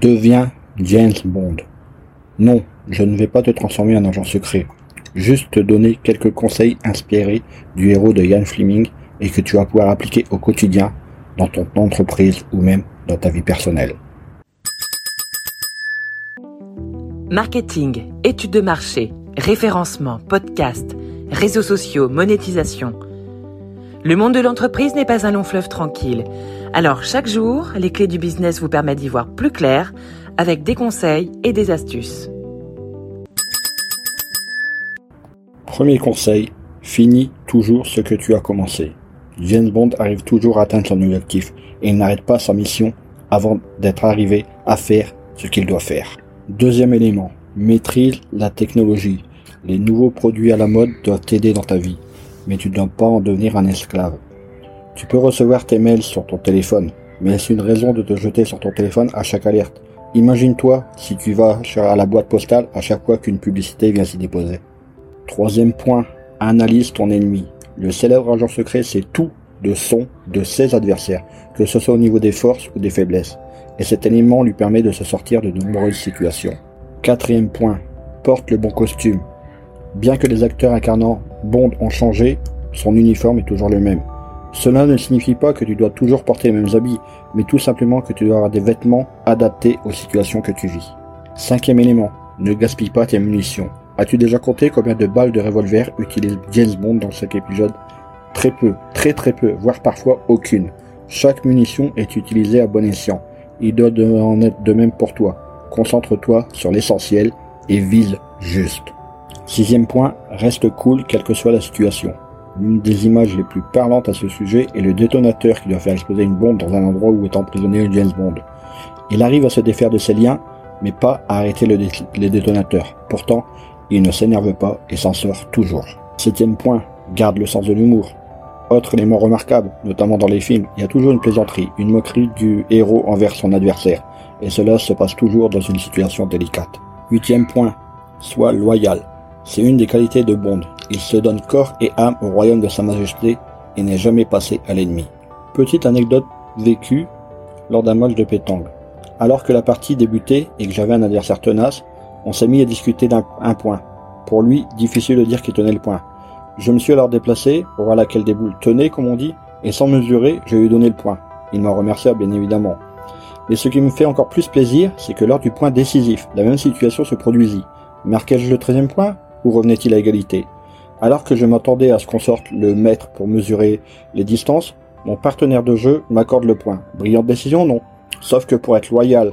Deviens James Bond. Non, je ne vais pas te transformer en agent secret. Juste te donner quelques conseils inspirés du héros de Ian Fleming et que tu vas pouvoir appliquer au quotidien dans ton entreprise ou même dans ta vie personnelle. Marketing, études de marché, référencement, podcast, réseaux sociaux, monétisation. Le monde de l'entreprise n'est pas un long fleuve tranquille. Alors chaque jour, les clés du business vous permettent d'y voir plus clair avec des conseils et des astuces. Premier conseil, finis toujours ce que tu as commencé. James Bond arrive toujours à atteindre son objectif et n'arrête pas sa mission avant d'être arrivé à faire ce qu'il doit faire. Deuxième élément, maîtrise la technologie. Les nouveaux produits à la mode doivent t'aider dans ta vie, mais tu ne dois pas en devenir un esclave. Tu peux recevoir tes mails sur ton téléphone, mais c'est une raison de te jeter sur ton téléphone à chaque alerte? Imagine-toi si tu vas à la boîte postale à chaque fois qu'une publicité vient s'y déposer. Troisième point, analyse ton ennemi. Le célèbre agent secret sait tout de son, de ses adversaires, que ce soit au niveau des forces ou des faiblesses et cet élément lui permet de se sortir de nombreuses situations. Quatrième point, porte le bon costume. Bien que les acteurs incarnant Bond ont changé, son uniforme est toujours le même. Cela ne signifie pas que tu dois toujours porter les mêmes habits, mais tout simplement que tu dois avoir des vêtements adaptés aux situations que tu vis. Cinquième élément, ne gaspille pas tes munitions. As-tu déjà compté combien de balles de revolver utilise James Bond dans chaque épisode? Très peu, très très peu, voire parfois aucune. Chaque munition est utilisée à bon escient. Il doit en être de même pour toi. Concentre-toi sur l'essentiel et vise juste. Sixième point, reste cool quelle que soit la situation. L'une des images les plus parlantes à ce sujet est le détonateur qui doit faire exploser une bombe dans un endroit où est emprisonné James Bond. Il arrive à se défaire de ses liens, mais pas à arrêter le les détonateurs. Pourtant, il ne s'énerve pas et s'en sort toujours. Septième point, garde le sens de l'humour. Autre élément remarquable, notamment dans les films, il y a toujours une plaisanterie, une moquerie du héros envers son adversaire, et cela se passe toujours dans une situation délicate. Huitième point, sois loyal. C'est une des qualités de Bond. Il se donne corps et âme au royaume de Sa Majesté et n'est jamais passé à l'ennemi. Petite anecdote vécue lors d'un match de pétanque. Alors que la partie débutait et que j'avais un adversaire tenace, on s'est mis à discuter d'un point. Pour lui, difficile de dire qu'il tenait le point. Je me suis alors déplacé pour voir laquelle des boules tenait, comme on dit, et sans mesurer, je lui ai donné le point. Il m'en remercia bien évidemment. Mais ce qui me fait encore plus plaisir, c'est que lors du point décisif, la même situation se produisit. Marquai-je le 13 point ou revenait-il à égalité? Alors que je m'attendais à ce qu'on sorte le mètre pour mesurer les distances, mon partenaire de jeu m'accorde le point. Brillante décision, non. Sauf que pour être loyal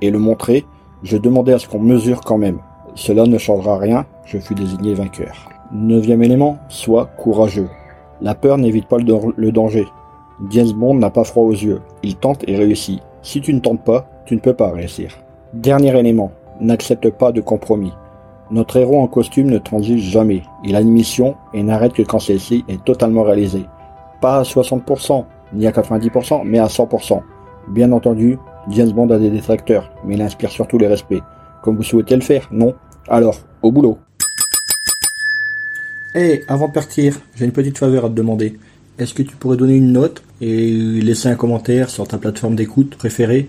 et le montrer, je demandais à ce qu'on mesure quand même. Cela ne changera rien, je fus désigné vainqueur. Neuvième élément, sois courageux. La peur n'évite pas le, danger. James Bond n'a pas froid aux yeux. Il tente et réussit. Si tu ne tentes pas, tu ne peux pas réussir. Dernier élément, n'accepte pas de compromis. Notre héros en costume ne transige jamais. Il a une mission et n'arrête que quand celle-ci est totalement réalisée. Pas à 60%, ni à 90%, mais à 100%. Bien entendu, James Bond a des détracteurs, mais il inspire surtout les respects. Comme vous souhaitez le faire, non? Alors, au boulot Hey, avant de partir, j'ai une petite faveur à te demander. Est-ce que tu pourrais donner une note et laisser un commentaire sur ta plateforme d'écoute préférée?